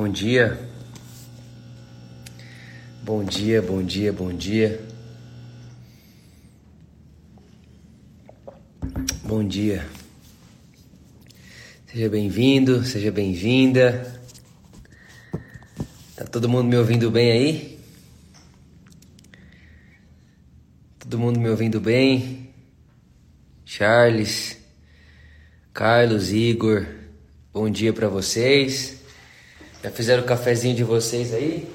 Bom dia. Bom dia, bom dia, bom dia. Bom dia. Seja bem-vindo, seja bem-vinda. Tá todo mundo me ouvindo bem aí? Todo mundo me ouvindo bem? Charles, Carlos, Igor, bom dia para vocês. Já fizeram o cafezinho de vocês aí?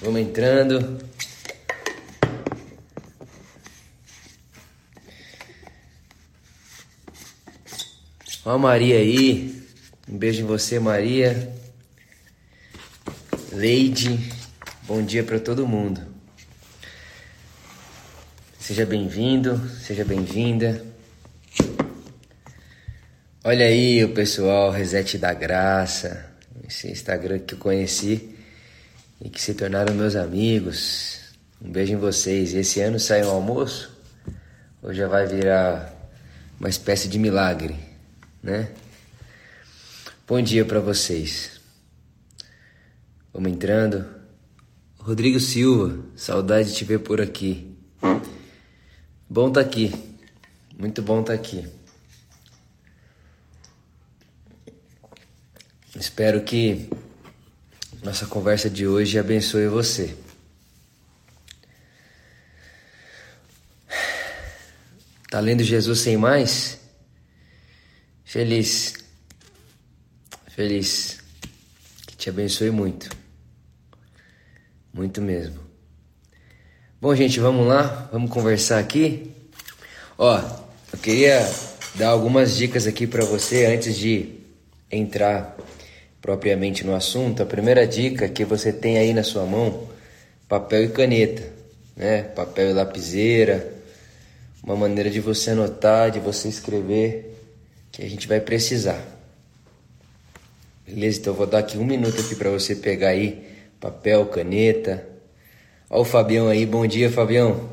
Vamos entrando. Ó a Maria aí. Um beijo em você, Maria. Leide. Bom dia para todo mundo. Seja bem-vindo, seja bem-vinda. Olha aí o pessoal, Reset da Graça, esse Instagram que eu conheci e que se tornaram meus amigos. Um beijo em vocês. Esse ano sai um almoço ou já vai virar uma espécie de milagre, né? Bom dia para vocês. Vamos entrando. Rodrigo Silva, saudade de te ver por aqui. Bom tá aqui. Muito bom tá aqui. Espero que nossa conversa de hoje abençoe você. Tá lendo Jesus sem mais? Feliz. Feliz. Que te abençoe muito. Muito mesmo. Bom, gente, vamos lá? Vamos conversar aqui? Ó, eu queria dar algumas dicas aqui para você antes de entrar propriamente no assunto, a primeira dica que você tem aí na sua mão, papel e caneta, né? Papel e lapiseira, uma maneira de você anotar, de você escrever, que a gente vai precisar. Beleza? Então eu vou dar aqui um minuto aqui para você pegar aí papel, caneta. Ó o Fabião aí, bom dia, Fabião.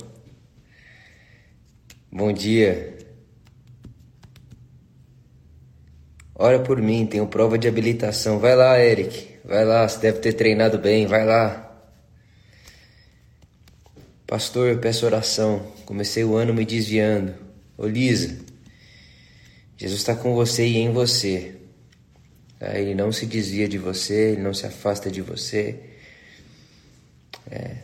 Bom dia. Ora por mim, tenho prova de habilitação. Vai lá, Eric. Vai lá, você deve ter treinado bem. Vai lá. Pastor, eu peço oração. Comecei o ano me desviando. Ô Lisa, Jesus está com você e em você. Ele não se desvia de você, ele não se afasta de você. É,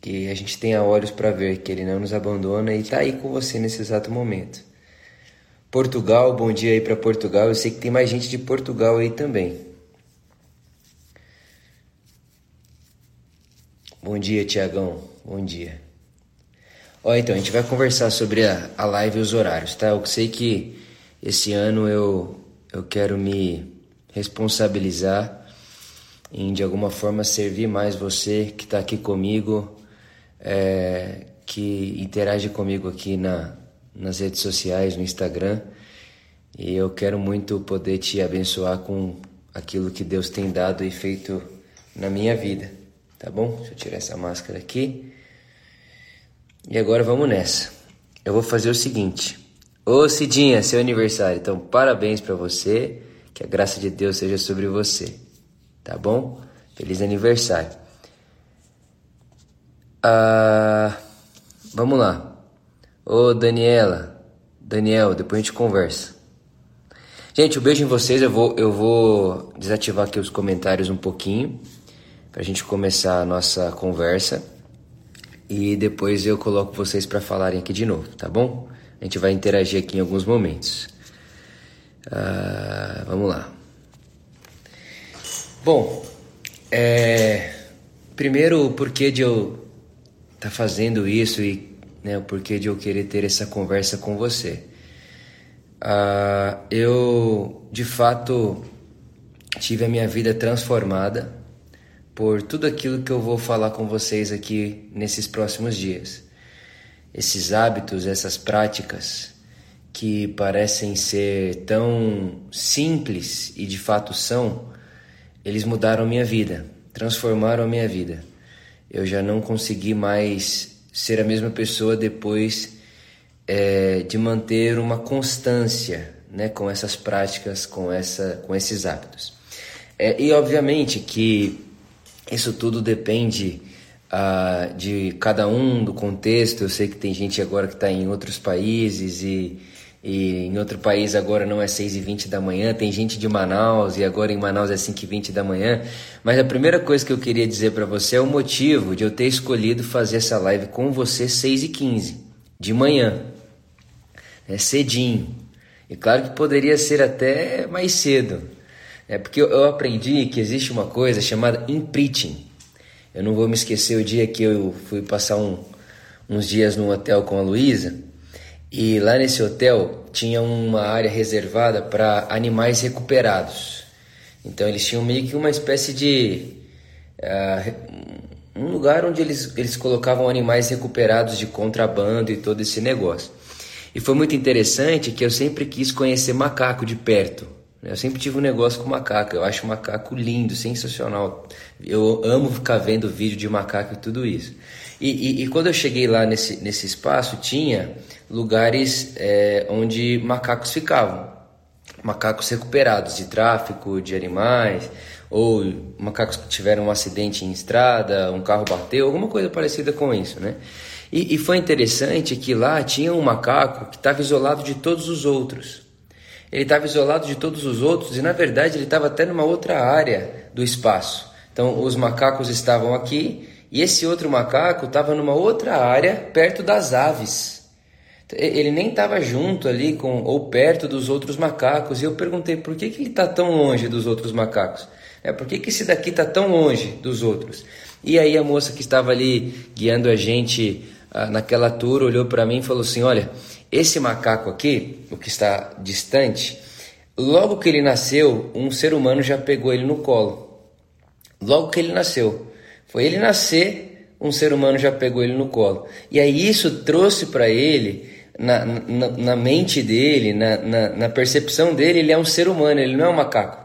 que a gente tenha olhos para ver que ele não nos abandona e está aí com você nesse exato momento. Portugal, bom dia aí para Portugal. Eu sei que tem mais gente de Portugal aí também. Bom dia, Tiagão. Bom dia. Ó, então, a gente vai conversar sobre a, a live e os horários, tá? Eu sei que esse ano eu, eu quero me responsabilizar em, de alguma forma, servir mais você que está aqui comigo, é, que interage comigo aqui na, nas redes sociais, no Instagram. E eu quero muito poder te abençoar com aquilo que Deus tem dado e feito na minha vida, tá bom? Deixa eu tirar essa máscara aqui. E agora vamos nessa. Eu vou fazer o seguinte. Ô Cidinha, seu aniversário. Então, parabéns para você. Que a graça de Deus seja sobre você. Tá bom? Feliz aniversário. Ah, vamos lá. Ô Daniela, Daniel, depois a gente conversa. Gente, um beijo em vocês. Eu vou, eu vou desativar aqui os comentários um pouquinho para a gente começar a nossa conversa e depois eu coloco vocês para falarem aqui de novo, tá bom? A gente vai interagir aqui em alguns momentos. Uh, vamos lá. Bom, é, primeiro o porquê de eu estar tá fazendo isso e né, o porquê de eu querer ter essa conversa com você. Uh, eu, de fato, tive a minha vida transformada por tudo aquilo que eu vou falar com vocês aqui nesses próximos dias. Esses hábitos, essas práticas que parecem ser tão simples e de fato são, eles mudaram minha vida, transformaram a minha vida. Eu já não consegui mais ser a mesma pessoa depois é, de manter uma constância né, com essas práticas, com, essa, com esses hábitos. É, e obviamente que isso tudo depende uh, de cada um, do contexto. Eu sei que tem gente agora que está em outros países e, e, em outro país agora não é 6 e 20 da manhã. Tem gente de Manaus e agora em Manaus é 5 e 20 da manhã. Mas a primeira coisa que eu queria dizer para você é o motivo de eu ter escolhido fazer essa live com você 6 e 15 de manhã. É cedinho. E claro que poderia ser até mais cedo. É porque eu aprendi que existe uma coisa chamada imprinting. Eu não vou me esquecer o dia que eu fui passar um, uns dias no hotel com a Luísa e lá nesse hotel tinha uma área reservada para animais recuperados. Então eles tinham meio que uma espécie de uh, um lugar onde eles, eles colocavam animais recuperados de contrabando e todo esse negócio. E foi muito interessante que eu sempre quis conhecer macaco de perto. Eu sempre tive um negócio com macaco. Eu acho macaco lindo, sensacional. Eu amo ficar vendo vídeo de macaco e tudo isso. E, e, e quando eu cheguei lá nesse, nesse espaço, tinha lugares é, onde macacos ficavam. Macacos recuperados de tráfico de animais, ou macacos que tiveram um acidente em estrada, um carro bateu, alguma coisa parecida com isso, né? E, e foi interessante que lá tinha um macaco que estava isolado de todos os outros. Ele estava isolado de todos os outros e, na verdade, ele estava até numa outra área do espaço. Então, os macacos estavam aqui e esse outro macaco estava numa outra área perto das aves. Ele nem estava junto ali com ou perto dos outros macacos. E eu perguntei por que, que ele está tão longe dos outros macacos? É, por que, que esse daqui está tão longe dos outros? E aí a moça que estava ali guiando a gente ah, naquela tour olhou para mim e falou assim: Olha, esse macaco aqui, o que está distante, logo que ele nasceu, um ser humano já pegou ele no colo. Logo que ele nasceu. Foi ele nascer, um ser humano já pegou ele no colo. E aí isso trouxe para ele, na, na, na, mente dele, na, na, na percepção dele, ele é um ser humano, ele não é um macaco.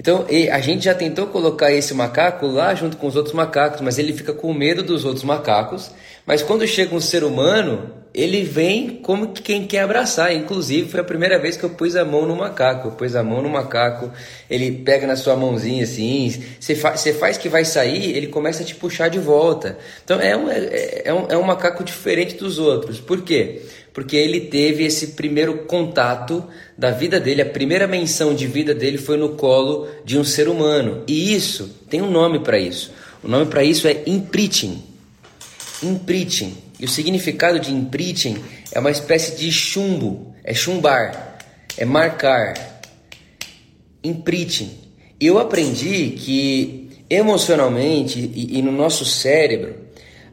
Então a gente já tentou colocar esse macaco lá junto com os outros macacos, mas ele fica com medo dos outros macacos. Mas quando chega um ser humano, ele vem como quem quer abraçar. Inclusive, foi a primeira vez que eu pus a mão no macaco. Eu pus a mão no macaco, ele pega na sua mãozinha assim. Você, fa faz que vai sair, ele começa a te puxar de volta. Então é um, é, é, um, é um macaco diferente dos outros. Por quê? Porque ele teve esse primeiro contato da vida dele, a primeira menção de vida dele foi no colo de um ser humano. E isso tem um nome para isso. O nome para isso é imprinting. Imprinting. E o significado de imprinting é uma espécie de chumbo, é chumbar, é marcar. Imprinting. Eu aprendi que emocionalmente e, e no nosso cérebro,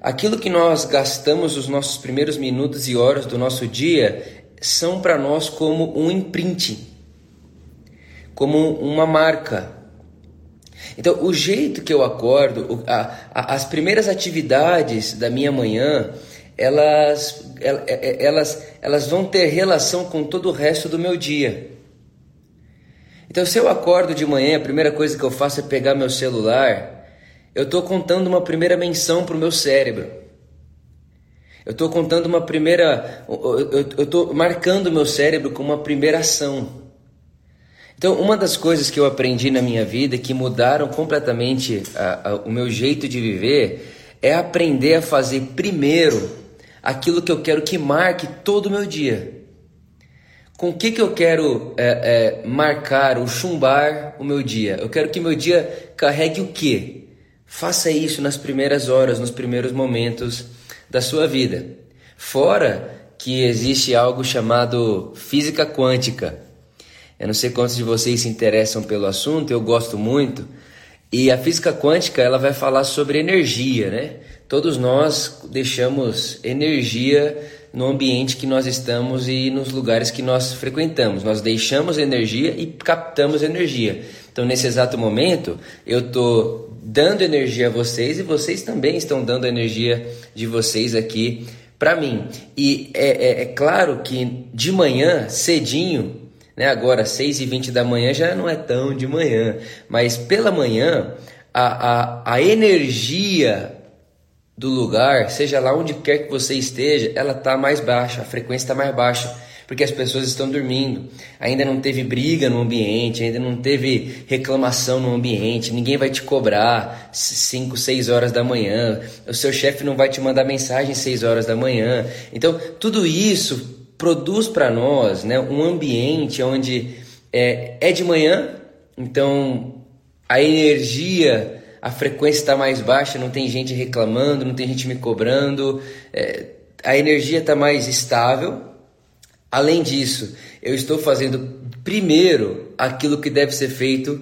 aquilo que nós gastamos os nossos primeiros minutos e horas do nosso dia são para nós como um imprint, como uma marca. Então, o jeito que eu acordo, a, a, as primeiras atividades da minha manhã, elas, elas, elas vão ter relação com todo o resto do meu dia. Então, se eu acordo de manhã, a primeira coisa que eu faço é pegar meu celular, eu estou contando uma primeira menção para o meu cérebro. Eu estou contando uma primeira. Eu estou marcando meu cérebro com uma primeira ação. Então, uma das coisas que eu aprendi na minha vida que mudaram completamente a, a, o meu jeito de viver é aprender a fazer primeiro aquilo que eu quero que marque todo o meu dia. Com o que, que eu quero é, é, marcar ou chumbar o meu dia? Eu quero que meu dia carregue o quê? Faça isso nas primeiras horas, nos primeiros momentos da sua vida. Fora que existe algo chamado física quântica. Eu não sei quantos de vocês se interessam pelo assunto, eu gosto muito. E a física quântica, ela vai falar sobre energia, né? Todos nós deixamos energia no ambiente que nós estamos e nos lugares que nós frequentamos. Nós deixamos energia e captamos energia. Então, nesse exato momento, eu estou dando energia a vocês e vocês também estão dando energia de vocês aqui para mim. E é, é, é, claro que de manhã, cedinho, né, agora 6 e 20 da manhã já não é tão de manhã, mas pela manhã a, a, a energia do lugar, seja lá onde quer que você esteja, ela está mais baixa, a frequência está mais baixa, porque as pessoas estão dormindo. Ainda não teve briga no ambiente, ainda não teve reclamação no ambiente, ninguém vai te cobrar 5, 6 horas da manhã, o seu chefe não vai te mandar mensagem 6 horas da manhã. Então, tudo isso produz para nós né, um ambiente onde é, é de manhã, então a energia a frequência está mais baixa, não tem gente reclamando, não tem gente me cobrando, é, a energia está mais estável. Além disso, eu estou fazendo primeiro aquilo que deve ser feito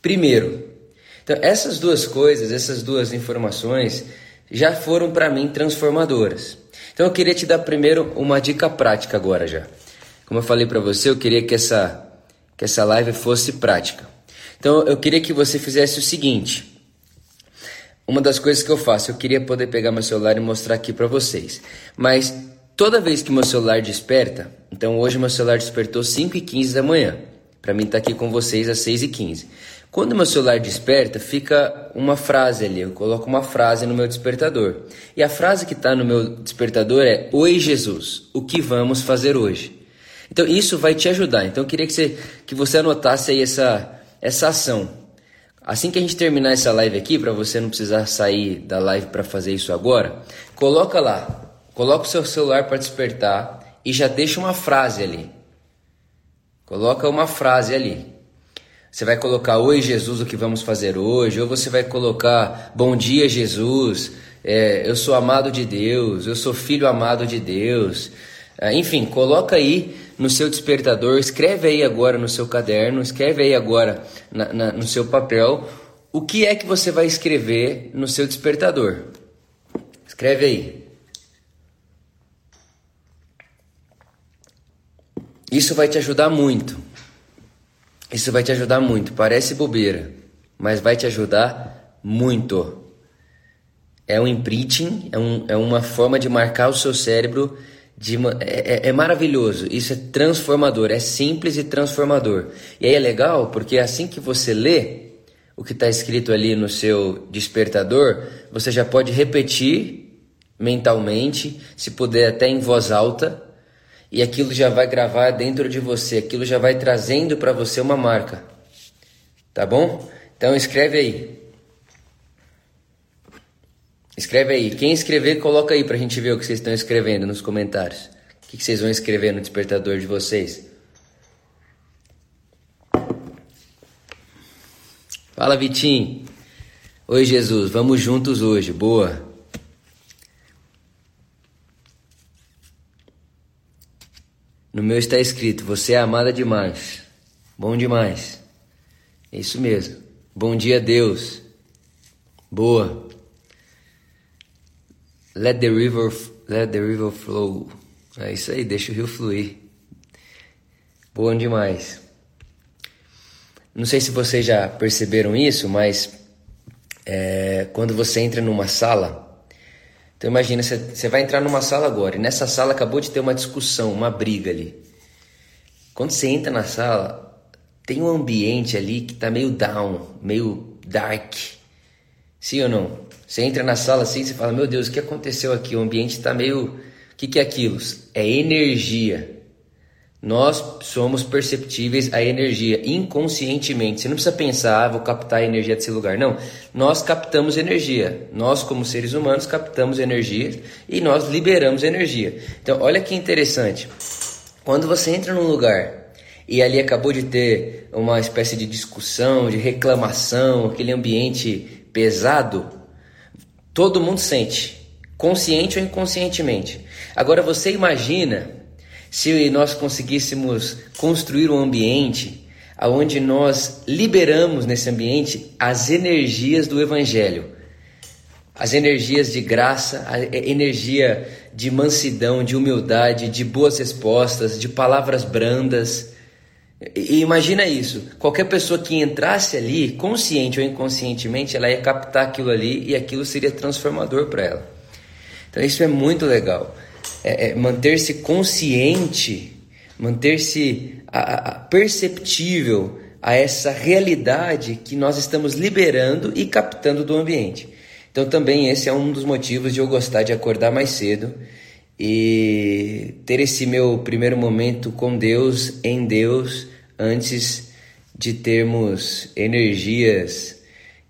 primeiro. Então, essas duas coisas, essas duas informações já foram para mim transformadoras. Então, eu queria te dar primeiro uma dica prática agora já. Como eu falei para você, eu queria que essa que essa live fosse prática. Então, eu queria que você fizesse o seguinte: uma das coisas que eu faço, eu queria poder pegar meu celular e mostrar aqui para vocês. Mas toda vez que meu celular desperta, então hoje meu celular despertou 5 e 15 da manhã, para mim tá aqui com vocês às 6 e 15. Quando meu celular desperta, fica uma frase ali, eu coloco uma frase no meu despertador. E a frase que está no meu despertador é: Oi Jesus, o que vamos fazer hoje? Então isso vai te ajudar. Então eu queria que você, que você anotasse aí essa, essa ação. Assim que a gente terminar essa live aqui, para você não precisar sair da live para fazer isso agora, coloca lá, coloca o seu celular para despertar e já deixa uma frase ali. Coloca uma frase ali. Você vai colocar Oi Jesus, o que vamos fazer hoje? Ou você vai colocar Bom dia Jesus, é, eu sou amado de Deus, eu sou filho amado de Deus. É, enfim, coloca aí no seu despertador, escreve aí agora no seu caderno, escreve aí agora na, na, no seu papel o que é que você vai escrever no seu despertador. Escreve aí. Isso vai te ajudar muito. Isso vai te ajudar muito. Parece bobeira, mas vai te ajudar muito. É um imprinting, é, um, é uma forma de marcar o seu cérebro de, é, é, é, maravilhoso, isso é transformador, é simples e transformador. E aí é legal porque assim que você lê o que está escrito ali no seu despertador, você já pode repetir mentalmente, se puder até em voz alta, e aquilo já vai gravar dentro de você, aquilo já vai trazendo para você uma marca. Tá bom? Então escreve aí. Escreve aí. Quem escrever, coloca aí pra gente ver o que vocês estão escrevendo nos comentários. O que vocês vão escrever no despertador de vocês? Fala, Vitinho. Oi, Jesus. Vamos juntos hoje. Boa. No meu está escrito: Você é amada demais. Bom demais. É isso mesmo. Bom dia, Deus. Boa. Let the river, let the river flow. É isso aí, deixa o rio fluir. Bom demais. Não sei se vocês já perceberam isso, mas é, quando você entra numa sala, então imagina, você, você vai entrar numa sala agora, e nessa sala acabou de ter uma discussão, uma briga ali. Quando você entra na sala, tem um ambiente ali que tá meio down, meio dark. Sim ou não? Você entra na sala assim e fala: Meu Deus, o que aconteceu aqui? O ambiente está meio. O que, que é aquilo? É energia. Nós somos perceptíveis à energia inconscientemente. Você não precisa pensar, ah, vou captar a energia desse lugar. Não. Nós captamos energia. Nós, como seres humanos, captamos energia e nós liberamos energia. Então, olha que interessante. Quando você entra num lugar e ali acabou de ter uma espécie de discussão, de reclamação, aquele ambiente pesado, Todo mundo sente, consciente ou inconscientemente. Agora você imagina se nós conseguíssemos construir um ambiente onde nós liberamos nesse ambiente as energias do Evangelho, as energias de graça, a energia de mansidão, de humildade, de boas respostas, de palavras brandas. E imagina isso, qualquer pessoa que entrasse ali, consciente ou inconscientemente, ela ia captar aquilo ali e aquilo seria transformador para ela. Então isso é muito legal. É, é manter-se consciente, manter-se perceptível a essa realidade que nós estamos liberando e captando do ambiente. Então também esse é um dos motivos de eu gostar de acordar mais cedo e ter esse meu primeiro momento com Deus, em Deus, antes de termos energias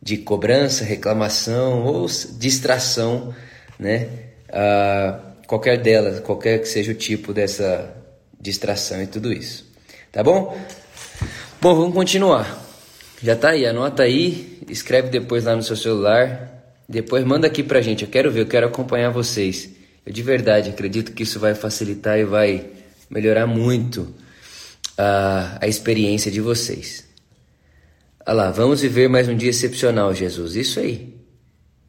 de cobrança, reclamação ou distração, né? Ah, qualquer delas, qualquer que seja o tipo dessa distração e tudo isso. Tá bom? Bom, vamos continuar. Já tá aí, anota aí, escreve depois lá no seu celular, depois manda aqui pra gente. Eu quero ver, eu quero acompanhar vocês. Eu de verdade acredito que isso vai facilitar e vai melhorar muito a, a experiência de vocês. Olha lá, vamos viver mais um dia excepcional, Jesus. Isso aí.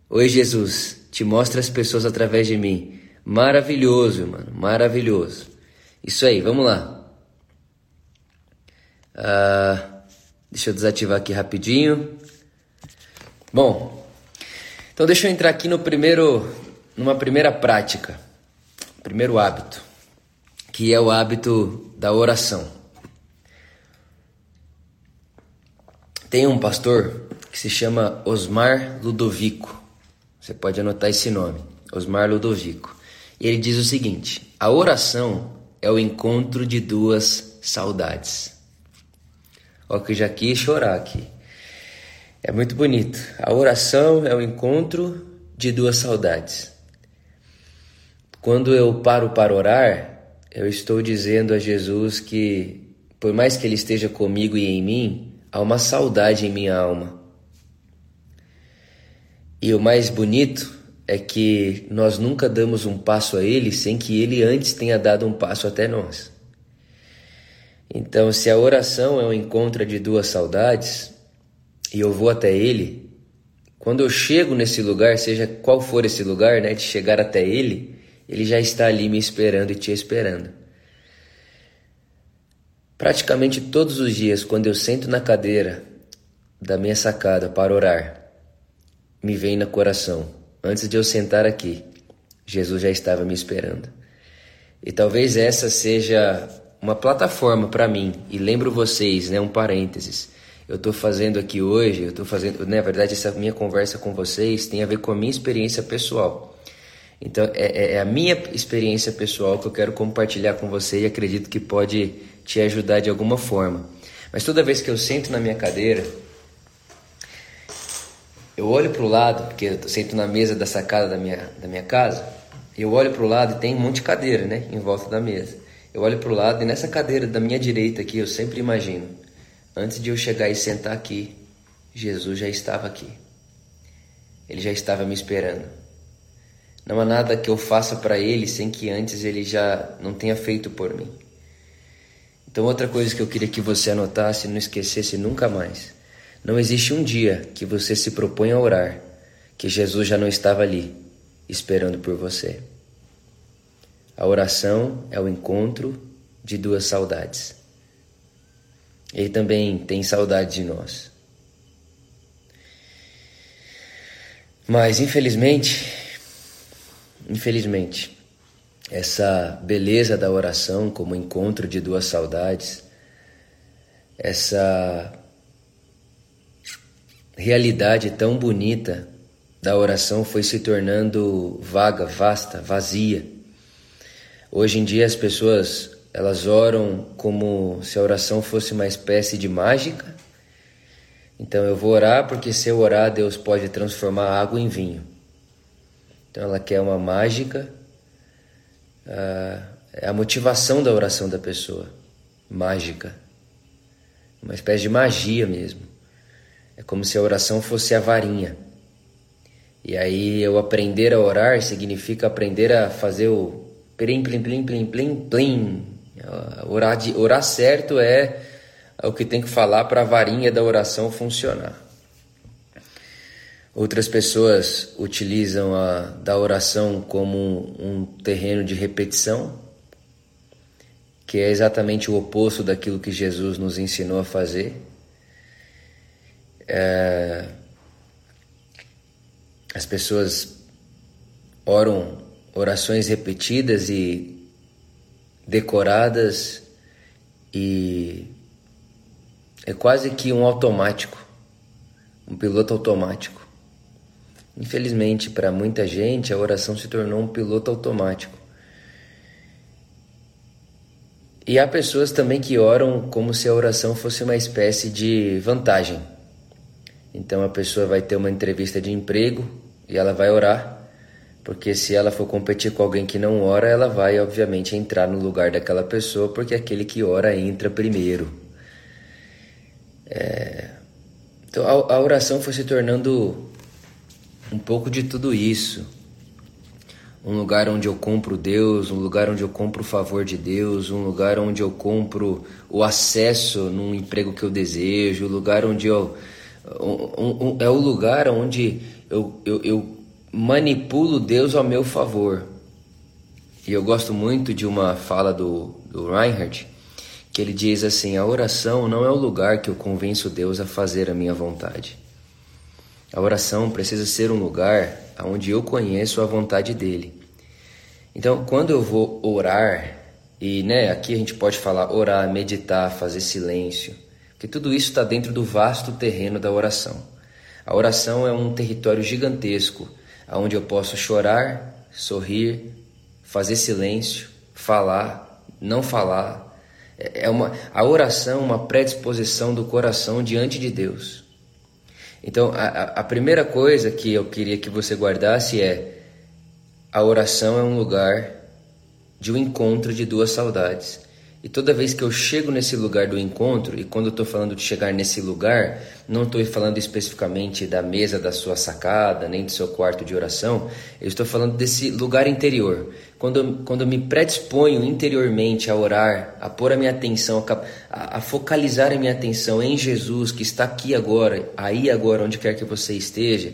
Oi, Jesus, te mostra as pessoas através de mim. Maravilhoso, mano, maravilhoso. Isso aí, vamos lá. Ah, deixa eu desativar aqui rapidinho. Bom, então deixa eu entrar aqui no primeiro numa primeira prática, primeiro hábito, que é o hábito da oração. Tem um pastor que se chama Osmar Ludovico. Você pode anotar esse nome, Osmar Ludovico. E ele diz o seguinte: a oração é o encontro de duas saudades. Ó, que já quis chorar aqui. É muito bonito. A oração é o encontro de duas saudades. Quando eu paro para orar, eu estou dizendo a Jesus que, por mais que Ele esteja comigo e em mim, há uma saudade em minha alma. E o mais bonito é que nós nunca damos um passo a Ele sem que Ele antes tenha dado um passo até nós. Então, se a oração é um encontro de duas saudades e eu vou até Ele, quando eu chego nesse lugar, seja qual for esse lugar, né, de chegar até Ele, ele já está ali me esperando e te esperando. Praticamente todos os dias, quando eu sento na cadeira da minha sacada para orar, me vem no coração, antes de eu sentar aqui, Jesus já estava me esperando. E talvez essa seja uma plataforma para mim, e lembro vocês, né, um parênteses. Eu estou fazendo aqui hoje, eu estou fazendo, na verdade, essa minha conversa com vocês tem a ver com a minha experiência pessoal. Então, é, é, é, a minha experiência pessoal que eu quero compartilhar com você e acredito que pode te ajudar de alguma forma. Mas toda vez que eu sento na minha cadeira, eu olho para o lado, porque eu sento na mesa da sacada da minha, da minha casa, eu olho para o lado e tem um monte de cadeira, né, em volta da mesa. Eu olho para o lado e nessa cadeira da minha direita aqui, eu sempre imagino, antes de eu chegar e sentar aqui, Jesus já estava aqui. Ele já estava me esperando. Não há nada que eu faça para Ele sem que antes Ele já não tenha feito por mim. Então, outra coisa que eu queria que você anotasse e não esquecesse nunca mais: não existe um dia que você se propõe a orar que Jesus já não estava ali, esperando por você. A oração é o encontro de duas saudades. Ele também tem saudade de nós. Mas, infelizmente, Infelizmente, essa beleza da oração como encontro de duas saudades, essa realidade tão bonita da oração foi se tornando vaga, vasta, vazia. Hoje em dia as pessoas elas oram como se a oração fosse uma espécie de mágica. Então eu vou orar porque se eu orar Deus pode transformar água em vinho. Então ela quer uma mágica, é a motivação da oração da pessoa, mágica, uma espécie de magia mesmo. É como se a oração fosse a varinha. E aí eu aprender a orar significa aprender a fazer o plim plim plim plim plim plim. Orar, de, orar certo é o que tem que falar para a varinha da oração funcionar. Outras pessoas utilizam a da oração como um, um terreno de repetição, que é exatamente o oposto daquilo que Jesus nos ensinou a fazer. É, as pessoas oram orações repetidas e decoradas e é quase que um automático, um piloto automático. Infelizmente, para muita gente, a oração se tornou um piloto automático. E há pessoas também que oram como se a oração fosse uma espécie de vantagem. Então a pessoa vai ter uma entrevista de emprego e ela vai orar, porque se ela for competir com alguém que não ora, ela vai obviamente entrar no lugar daquela pessoa, porque aquele que ora entra primeiro. É... Então a, a oração foi se tornando um pouco de tudo isso. Um lugar onde eu compro Deus, um lugar onde eu compro o favor de Deus, um lugar onde eu compro o acesso num emprego que eu desejo, um lugar onde eu. Um, um, é o lugar onde eu, eu, eu manipulo Deus ao meu favor. E eu gosto muito de uma fala do, do Reinhardt, que ele diz assim: a oração não é o lugar que eu convenço Deus a fazer a minha vontade. A oração precisa ser um lugar onde eu conheço a vontade dele. Então, quando eu vou orar, e né, aqui a gente pode falar orar, meditar, fazer silêncio, que tudo isso está dentro do vasto terreno da oração. A oração é um território gigantesco, onde eu posso chorar, sorrir, fazer silêncio, falar, não falar. É uma, a oração é uma predisposição do coração diante de Deus. Então, a, a primeira coisa que eu queria que você guardasse é: a oração é um lugar de um encontro de duas saudades. E toda vez que eu chego nesse lugar do encontro, e quando eu estou falando de chegar nesse lugar, não estou falando especificamente da mesa da sua sacada, nem do seu quarto de oração, eu estou falando desse lugar interior. Quando eu, quando eu me predisponho interiormente a orar, a pôr a minha atenção, a, a focalizar a minha atenção em Jesus, que está aqui agora, aí agora, onde quer que você esteja,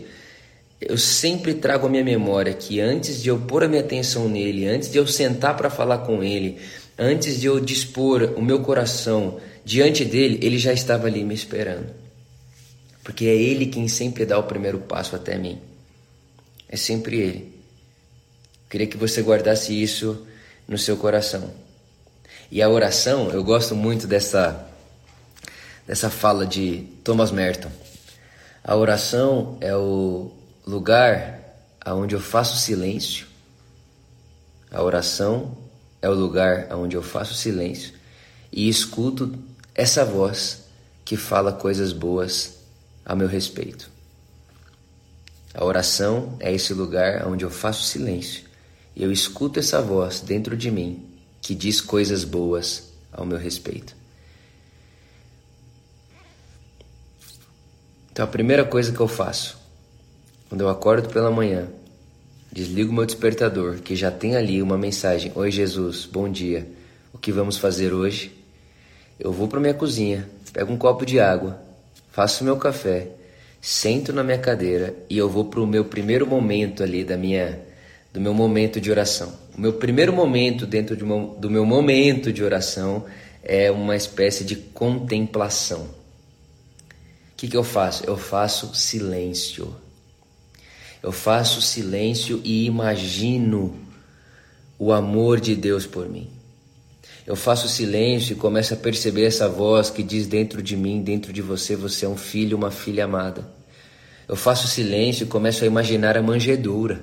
eu sempre trago a minha memória que antes de eu pôr a minha atenção nele, antes de eu sentar para falar com ele, Antes de eu dispor o meu coração diante dele, ele já estava ali me esperando. Porque é ele quem sempre dá o primeiro passo até mim. É sempre ele. Eu queria que você guardasse isso no seu coração. E a oração, eu gosto muito dessa dessa fala de Thomas Merton. A oração é o lugar aonde eu faço silêncio. A oração é o lugar onde eu faço silêncio e escuto essa voz que fala coisas boas a meu respeito. A oração é esse lugar onde eu faço silêncio e eu escuto essa voz dentro de mim que diz coisas boas ao meu respeito. Então a primeira coisa que eu faço quando eu acordo pela manhã Desligo meu despertador, que já tem ali uma mensagem: Oi Jesus, bom dia. O que vamos fazer hoje? Eu vou para minha cozinha, pego um copo de água, faço meu café, sento na minha cadeira e eu vou para o meu primeiro momento ali da minha do meu momento de oração. O meu primeiro momento dentro de meu, do meu momento de oração é uma espécie de contemplação. O que, que eu faço? Eu faço silêncio. Eu faço silêncio e imagino o amor de Deus por mim. Eu faço silêncio e começo a perceber essa voz que diz dentro de mim, dentro de você, você é um filho, uma filha amada. Eu faço silêncio e começo a imaginar a manjedoura.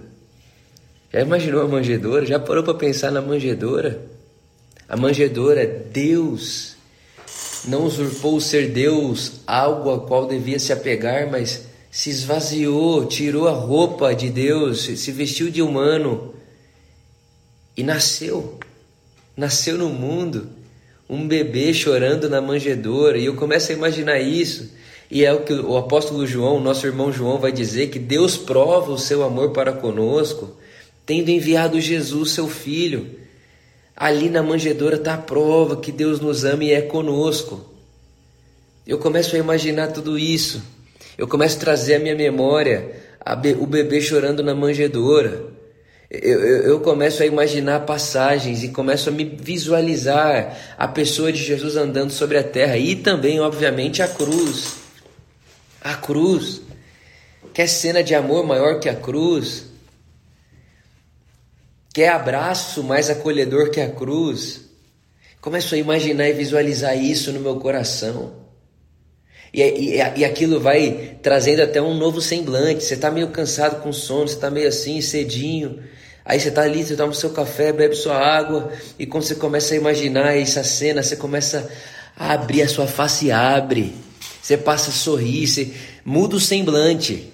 Já imaginou a manjedoura? Já parou para pensar na manjedoura? A manjedoura é Deus. Não usurpou o ser Deus algo a qual devia se apegar, mas se esvaziou, tirou a roupa de Deus, se vestiu de humano e nasceu. Nasceu no mundo, um bebê chorando na manjedoura, e eu começo a imaginar isso. E é o que o apóstolo João, nosso irmão João, vai dizer: que Deus prova o seu amor para conosco, tendo enviado Jesus, seu filho. Ali na manjedoura está a prova que Deus nos ama e é conosco. Eu começo a imaginar tudo isso. Eu começo a trazer à minha memória be o bebê chorando na manjedoura. Eu, eu, eu, começo a imaginar passagens e começo a me visualizar a pessoa de Jesus andando sobre a terra e também, obviamente, a cruz. A cruz. Quer cena de amor maior que a cruz? Quer abraço mais acolhedor que a cruz? Começo a imaginar e visualizar isso no meu coração. E, e, e aquilo vai trazendo até um novo semblante. Você está meio cansado com sono, você está meio assim, cedinho. Aí você está ali, você toma seu café, bebe sua água, e quando você começa a imaginar essa cena, você começa a abrir, a sua face abre, você passa a sorrir, você muda o semblante.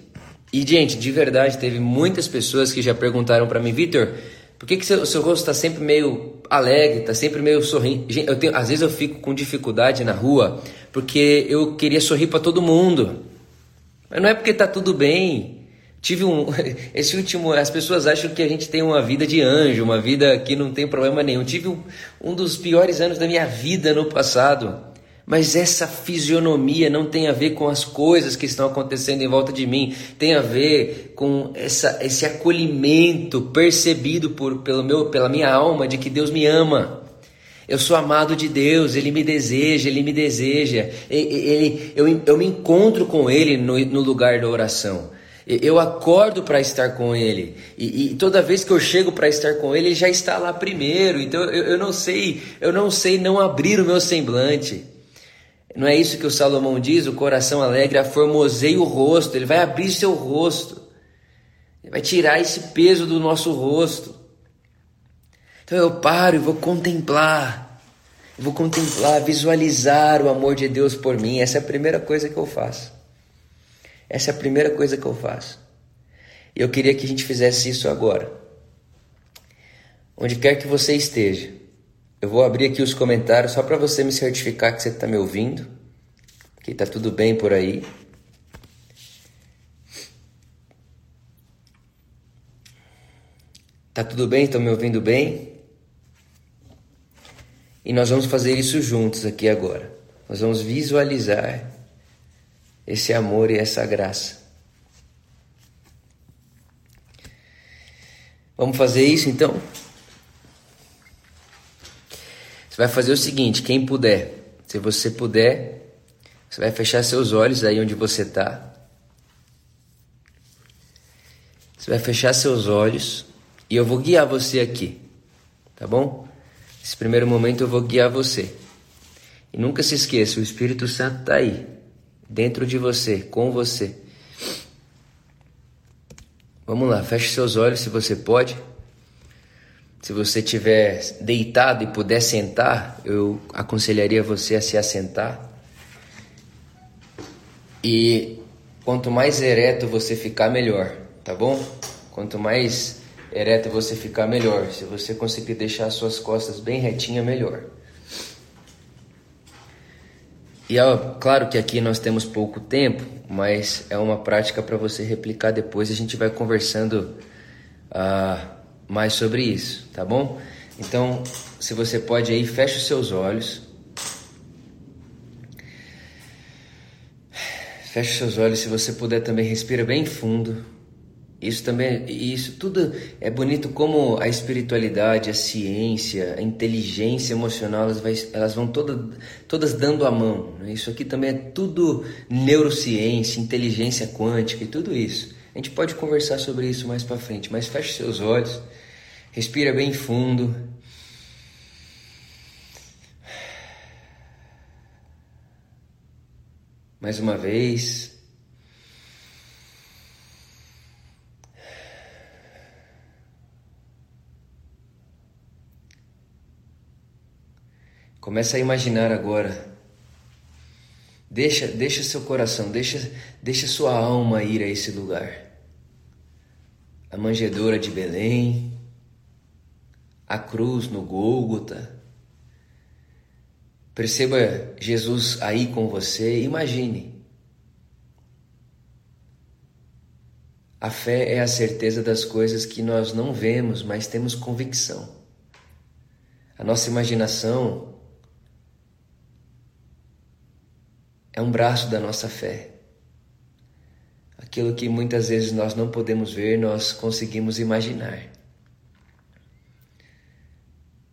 E, gente, de verdade, teve muitas pessoas que já perguntaram para mim, Vitor, por que, que seu, seu rosto está sempre meio alegre, está sempre meio sorrindo? Eu tenho, às vezes eu fico com dificuldade na rua porque eu queria sorrir para todo mundo. Mas não é porque está tudo bem. Tive um. Esse último. As pessoas acham que a gente tem uma vida de anjo, uma vida que não tem problema nenhum. Tive um, um dos piores anos da minha vida no passado. Mas essa fisionomia não tem a ver com as coisas que estão acontecendo em volta de mim, tem a ver com essa, esse acolhimento percebido por, pelo meu, pela minha alma de que Deus me ama. Eu sou amado de Deus, Ele me deseja, Ele me deseja, ele, eu, eu me encontro com Ele no, no lugar da oração. Eu acordo para estar com Ele e, e, toda vez que eu chego para estar com Ele, Ele já está lá primeiro. Então eu, eu não sei, eu não sei não abrir o meu semblante. Não é isso que o Salomão diz? O coração alegre aformoseia o rosto, ele vai abrir seu rosto, ele vai tirar esse peso do nosso rosto. Então eu paro e vou contemplar, eu vou contemplar, visualizar o amor de Deus por mim. Essa é a primeira coisa que eu faço. Essa é a primeira coisa que eu faço. E eu queria que a gente fizesse isso agora. Onde quer que você esteja, eu vou abrir aqui os comentários só para você me certificar que você está me ouvindo, que está tudo bem por aí. Tá tudo bem? Estão me ouvindo bem? E nós vamos fazer isso juntos aqui agora. Nós vamos visualizar esse amor e essa graça. Vamos fazer isso então? Você vai fazer o seguinte: quem puder, se você puder, você vai fechar seus olhos aí onde você está. Você vai fechar seus olhos e eu vou guiar você aqui, tá bom? Nesse primeiro momento eu vou guiar você. E nunca se esqueça, o Espírito Santo está aí, dentro de você, com você. Vamos lá, feche seus olhos se você pode. Se você tiver deitado e puder sentar, eu aconselharia você a se assentar. E quanto mais ereto você ficar, melhor, tá bom? Quanto mais ereto você ficar, melhor. Se você conseguir deixar suas costas bem retinha, melhor. E é claro que aqui nós temos pouco tempo, mas é uma prática para você replicar depois. A gente vai conversando. Uh, mais sobre isso, tá bom? Então, se você pode aí, feche os seus olhos. Feche os seus olhos, se você puder também respira bem fundo. Isso também, isso tudo é bonito como a espiritualidade, a ciência, a inteligência emocional, elas, vai, elas vão toda, todas dando a mão. Né? Isso aqui também é tudo neurociência, inteligência quântica e tudo isso. A gente pode conversar sobre isso mais para frente, mas feche seus olhos. Respira bem fundo. Mais uma vez. Começa a imaginar agora. Deixa, deixa seu coração, deixa, deixa sua alma ir a esse lugar. A manjedoura de Belém, a cruz no Gólgota. Perceba Jesus aí com você, imagine. A fé é a certeza das coisas que nós não vemos, mas temos convicção. A nossa imaginação é um braço da nossa fé. Aquilo que muitas vezes nós não podemos ver, nós conseguimos imaginar.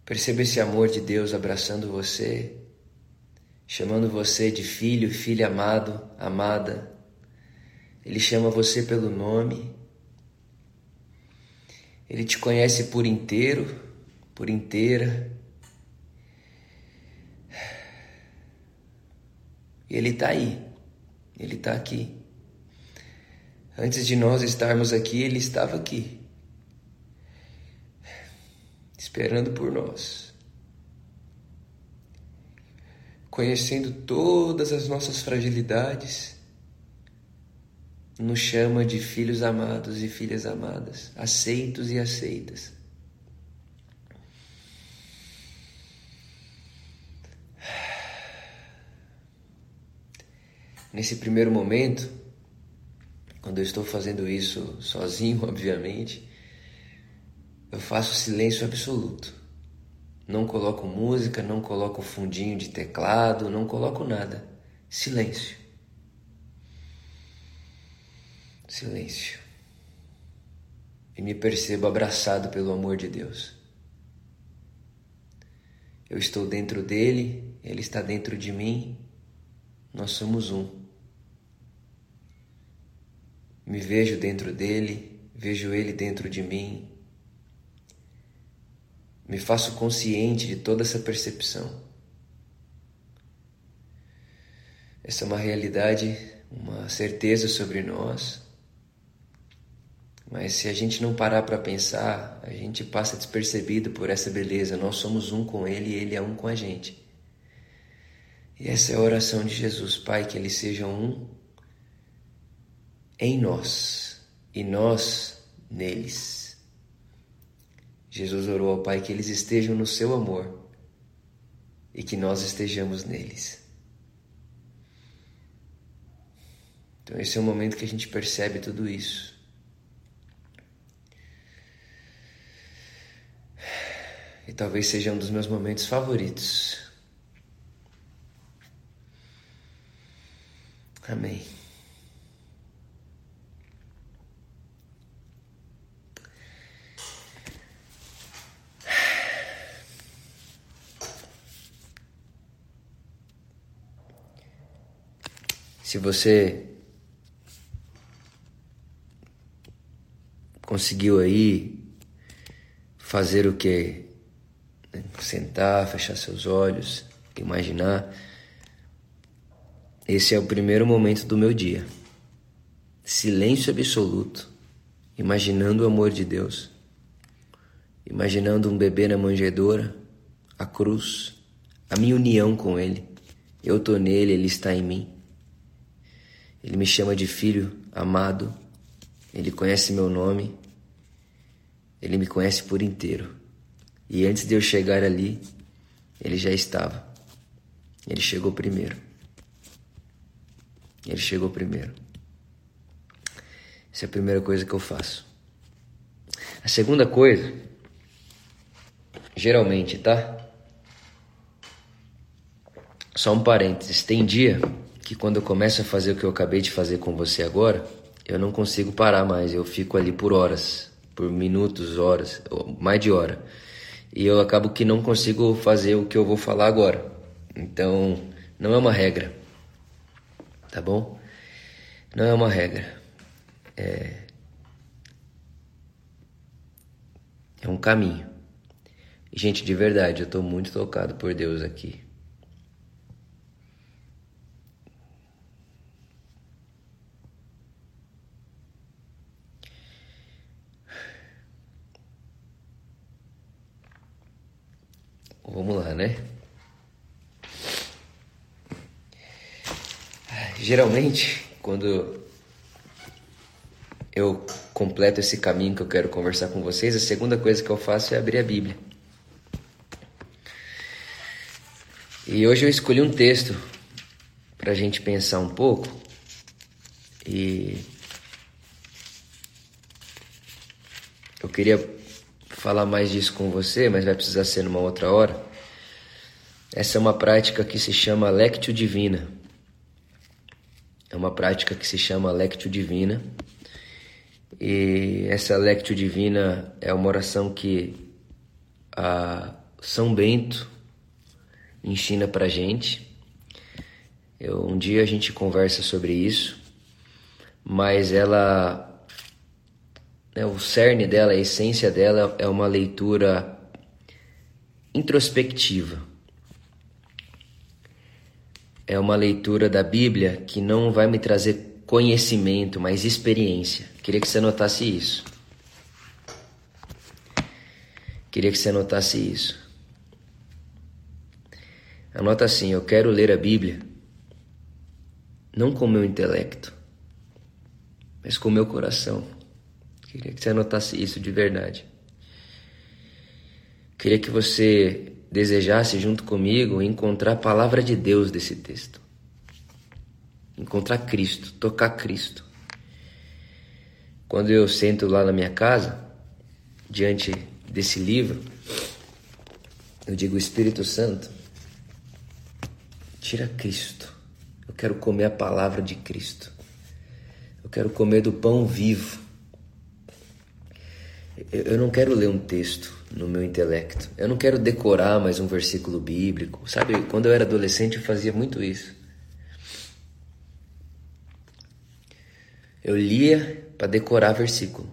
Perceba esse amor de Deus abraçando você, chamando você de filho, filha amado, amada. Ele chama você pelo nome. Ele te conhece por inteiro, por inteira. E Ele está aí. Ele está aqui. Antes de nós estarmos aqui, Ele estava aqui, esperando por nós, conhecendo todas as nossas fragilidades, nos chama de filhos amados e filhas amadas, aceitos e aceitas. Nesse primeiro momento, quando eu estou fazendo isso sozinho, obviamente, eu faço silêncio absoluto. Não coloco música, não coloco fundinho de teclado, não coloco nada. Silêncio. Silêncio. E me percebo abraçado pelo amor de Deus. Eu estou dentro dele, ele está dentro de mim, nós somos um. Me vejo dentro dele, vejo ele dentro de mim. Me faço consciente de toda essa percepção. Essa é uma realidade, uma certeza sobre nós. Mas se a gente não parar para pensar, a gente passa despercebido por essa beleza. Nós somos um com Ele e Ele é um com a gente. E essa é a oração de Jesus, Pai, que Ele seja um em nós e nós neles. Jesus orou ao Pai que eles estejam no seu amor e que nós estejamos neles. Então, esse é o momento que a gente percebe tudo isso. E talvez seja um dos meus momentos favoritos. Amém. Se você conseguiu aí fazer o que? Sentar, fechar seus olhos, imaginar esse é o primeiro momento do meu dia. Silêncio absoluto, imaginando o amor de Deus, imaginando um bebê na manjedoura, a cruz, a minha união com Ele. Eu tô nele, Ele está em mim. Ele me chama de filho amado, Ele conhece meu nome, Ele me conhece por inteiro. E antes de eu chegar ali, Ele já estava. Ele chegou primeiro. Ele chegou primeiro. Essa é a primeira coisa que eu faço. A segunda coisa, geralmente, tá? Só um parênteses. Tem dia que quando eu começo a fazer o que eu acabei de fazer com você agora, eu não consigo parar mais. Eu fico ali por horas, por minutos, horas, mais de hora. E eu acabo que não consigo fazer o que eu vou falar agora. Então, não é uma regra tá bom? Não é uma regra. É, é um caminho. gente, de verdade, eu estou muito tocado por Deus aqui. Vamos lá, né? Geralmente, quando eu completo esse caminho que eu quero conversar com vocês, a segunda coisa que eu faço é abrir a Bíblia. E hoje eu escolhi um texto para a gente pensar um pouco e eu queria falar mais disso com você, mas vai precisar ser numa outra hora. Essa é uma prática que se chama Lectio Divina. É uma prática que se chama Lectio Divina. E essa Lectio Divina é uma oração que São Bento ensina pra gente. Eu, um dia a gente conversa sobre isso, mas ela né, o cerne dela, a essência dela é uma leitura introspectiva. é uma leitura da Bíblia que não vai me trazer conhecimento, mas experiência. Queria que você notasse isso. Queria que você notasse isso. Anota assim: eu quero ler a Bíblia não com meu intelecto, mas com meu coração. Queria que você anotasse isso de verdade. Queria que você desejasse junto comigo encontrar a palavra de Deus desse texto. Encontrar Cristo, tocar Cristo. Quando eu sento lá na minha casa, diante desse livro, eu digo Espírito Santo, tira Cristo. Eu quero comer a palavra de Cristo. Eu quero comer do pão vivo. Eu não quero ler um texto no meu intelecto. Eu não quero decorar mais um versículo bíblico. Sabe, quando eu era adolescente eu fazia muito isso. Eu lia para decorar versículo.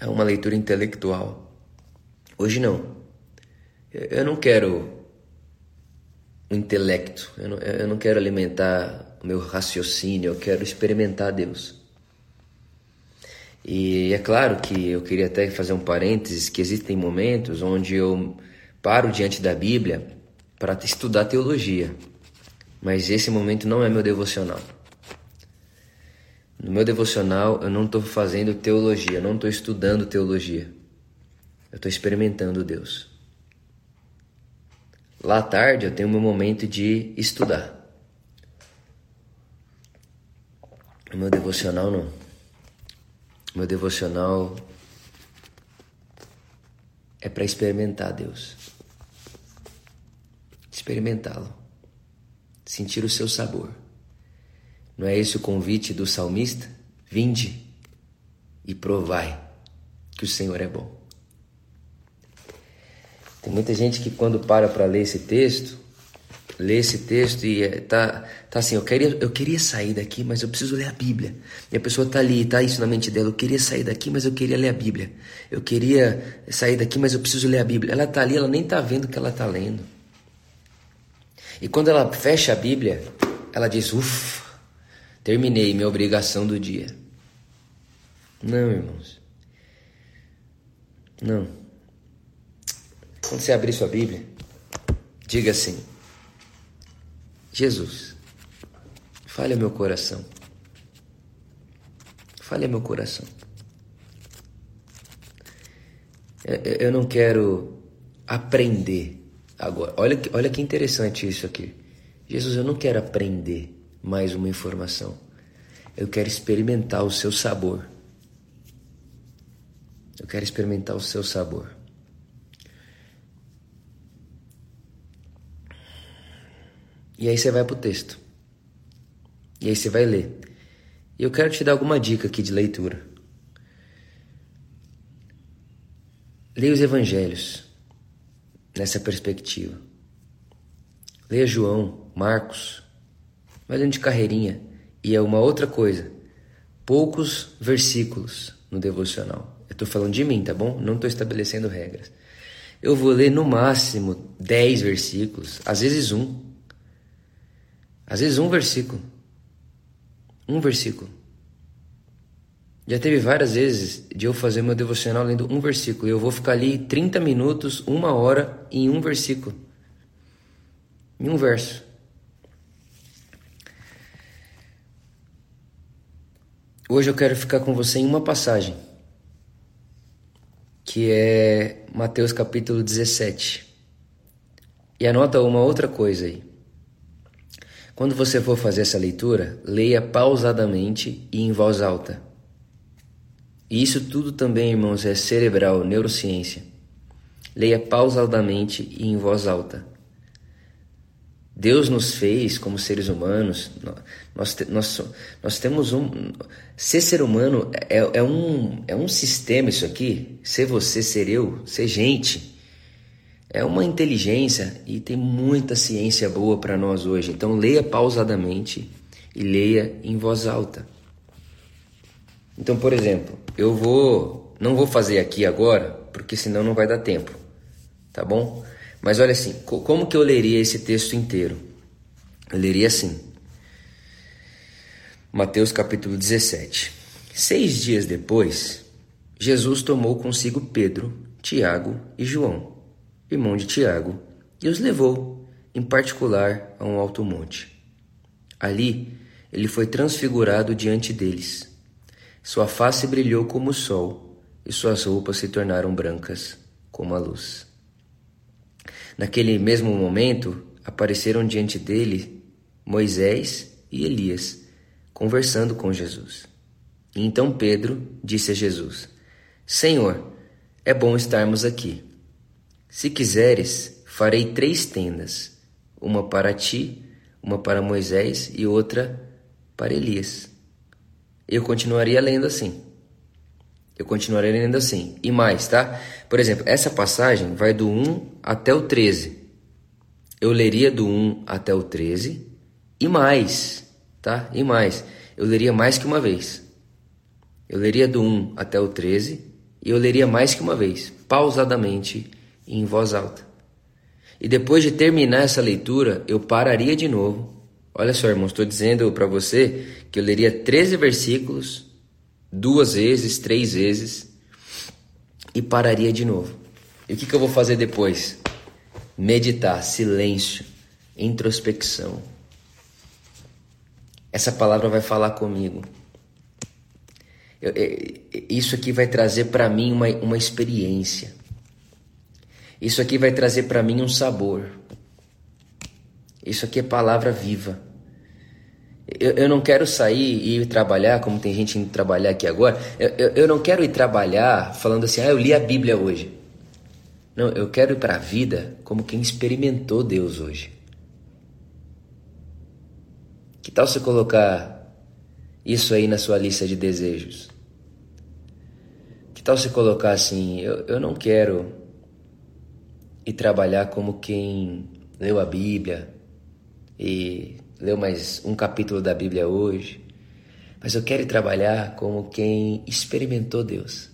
É uma leitura intelectual. Hoje não. Eu não quero o intelecto, eu não, eu não quero alimentar o meu raciocínio, eu quero experimentar Deus. E é claro que eu queria até fazer um parênteses que existem momentos onde eu paro diante da Bíblia para estudar teologia. Mas esse momento não é meu devocional. No meu devocional eu não estou fazendo teologia, eu não estou estudando teologia. Eu estou experimentando Deus. Lá à tarde eu tenho meu momento de estudar. O meu devocional não. Meu devocional é para experimentar Deus. Experimentá-lo. Sentir o seu sabor. Não é esse o convite do salmista? Vinde e provai que o Senhor é bom. Tem muita gente que quando para para ler esse texto, lê esse texto e é, tá, tá assim, eu queria, eu queria sair daqui, mas eu preciso ler a Bíblia. E a pessoa tá ali, tá isso na mente dela, eu queria sair daqui, mas eu queria ler a Bíblia. Eu queria sair daqui, mas eu preciso ler a Bíblia. Ela tá ali, ela nem tá vendo o que ela tá lendo. E quando ela fecha a Bíblia, ela diz: "Ufa, terminei minha obrigação do dia". Não, irmãos. Não. Quando você abrir sua Bíblia, diga assim: Jesus, fale meu coração. Fale meu coração. Eu não quero aprender agora. Olha, olha que interessante isso aqui. Jesus, eu não quero aprender mais uma informação. Eu quero experimentar o seu sabor. Eu quero experimentar o seu sabor. E aí você vai para o texto. E aí você vai ler. E eu quero te dar alguma dica aqui de leitura. Leia os evangelhos nessa perspectiva. Leia João, Marcos, vai lendo de carreirinha. E é uma outra coisa. Poucos versículos no devocional. Eu estou falando de mim, tá bom? Não estou estabelecendo regras. Eu vou ler no máximo 10 versículos, às vezes um. Às vezes um versículo. Um versículo. Já teve várias vezes de eu fazer meu devocional lendo um versículo. E eu vou ficar ali 30 minutos, uma hora em um versículo. Em um verso. Hoje eu quero ficar com você em uma passagem. Que é Mateus capítulo 17. E anota uma outra coisa aí. Quando você for fazer essa leitura, leia pausadamente e em voz alta. E isso tudo também, irmãos, é cerebral, neurociência. Leia pausadamente e em voz alta. Deus nos fez como seres humanos, nós, nós, nós temos um. Ser ser humano é, é, um, é um sistema, isso aqui. Ser você, ser eu, ser gente é uma inteligência e tem muita ciência boa para nós hoje. Então leia pausadamente e leia em voz alta. Então, por exemplo, eu vou não vou fazer aqui agora, porque senão não vai dar tempo. Tá bom? Mas olha assim, como que eu leria esse texto inteiro? Eu leria assim. Mateus capítulo 17. Seis dias depois, Jesus tomou consigo Pedro, Tiago e João, irmão de Tiago, e os levou, em particular, a um alto monte. Ali, ele foi transfigurado diante deles. Sua face brilhou como o sol, e suas roupas se tornaram brancas como a luz. Naquele mesmo momento, apareceram diante dele Moisés e Elias, conversando com Jesus. E então Pedro disse a Jesus: Senhor, é bom estarmos aqui. Se quiseres, farei três tendas: uma para ti, uma para Moisés e outra para Elias. Eu continuaria lendo assim. Eu continuaria lendo assim. E mais, tá? Por exemplo, essa passagem vai do 1 até o 13. Eu leria do 1 até o 13 e mais, tá? E mais. Eu leria mais que uma vez. Eu leria do 1 até o 13 e eu leria mais que uma vez, pausadamente em voz alta. E depois de terminar essa leitura, eu pararia de novo. Olha só, irmãos, estou dizendo para você que eu leria 13 versículos duas vezes, três vezes e pararia de novo. E o que, que eu vou fazer depois? Meditar, silêncio, introspecção. Essa palavra vai falar comigo. Eu, eu, isso aqui vai trazer para mim uma, uma experiência. Isso aqui vai trazer para mim um sabor. Isso aqui é palavra viva. Eu, eu não quero sair e ir trabalhar, como tem gente indo trabalhar aqui agora. Eu, eu, eu não quero ir trabalhar falando assim, ah, eu li a Bíblia hoje. Não, eu quero ir para a vida como quem experimentou Deus hoje. Que tal você colocar isso aí na sua lista de desejos? Que tal você colocar assim: eu, eu não quero ir trabalhar como quem leu a Bíblia e leu mais um capítulo da Bíblia hoje, mas eu quero trabalhar como quem experimentou Deus.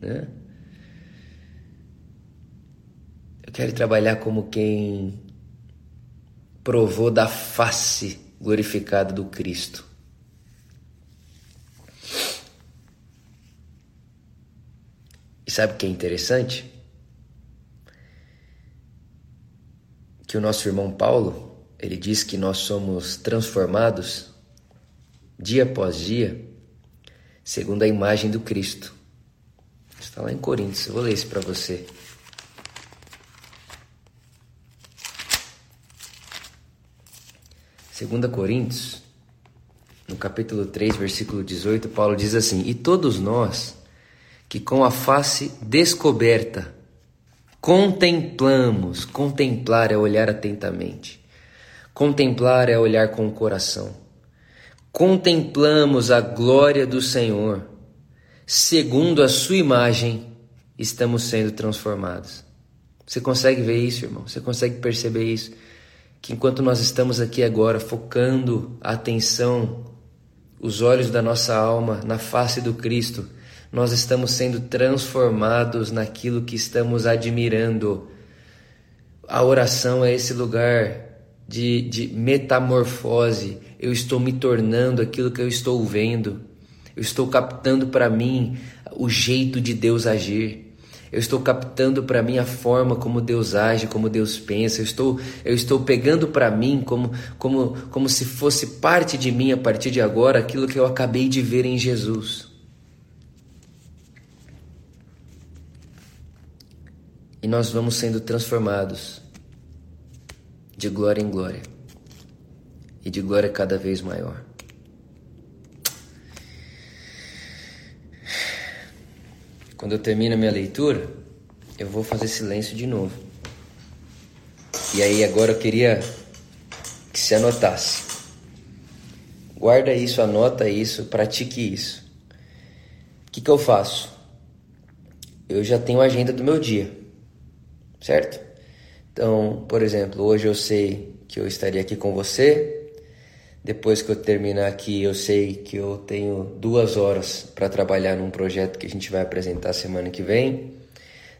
Né? Eu quero trabalhar como quem provou da face glorificada do Cristo. E sabe o que é interessante? Que o nosso irmão Paulo, ele diz que nós somos transformados dia após dia, segundo a imagem do Cristo. Está lá em Coríntios, eu vou ler isso para você. Segunda Coríntios, no capítulo 3, versículo 18, Paulo diz assim: "E todos nós que com a face descoberta contemplamos, contemplar é olhar atentamente Contemplar é olhar com o coração. Contemplamos a glória do Senhor. Segundo a sua imagem, estamos sendo transformados. Você consegue ver isso, irmão? Você consegue perceber isso? Que enquanto nós estamos aqui agora focando a atenção, os olhos da nossa alma na face do Cristo, nós estamos sendo transformados naquilo que estamos admirando. A oração é esse lugar de, de metamorfose. Eu estou me tornando aquilo que eu estou vendo. Eu estou captando para mim o jeito de Deus agir. Eu estou captando para mim a forma como Deus age, como Deus pensa. Eu estou, eu estou pegando para mim como, como, como se fosse parte de mim a partir de agora aquilo que eu acabei de ver em Jesus. E nós vamos sendo transformados de glória em glória e de glória cada vez maior. Quando eu termino a minha leitura, eu vou fazer silêncio de novo. E aí agora eu queria que se anotasse. Guarda isso, anota isso, pratique isso. O que, que eu faço? Eu já tenho a agenda do meu dia, certo? Então, por exemplo, hoje eu sei que eu estaria aqui com você. Depois que eu terminar aqui, eu sei que eu tenho duas horas para trabalhar num projeto que a gente vai apresentar semana que vem.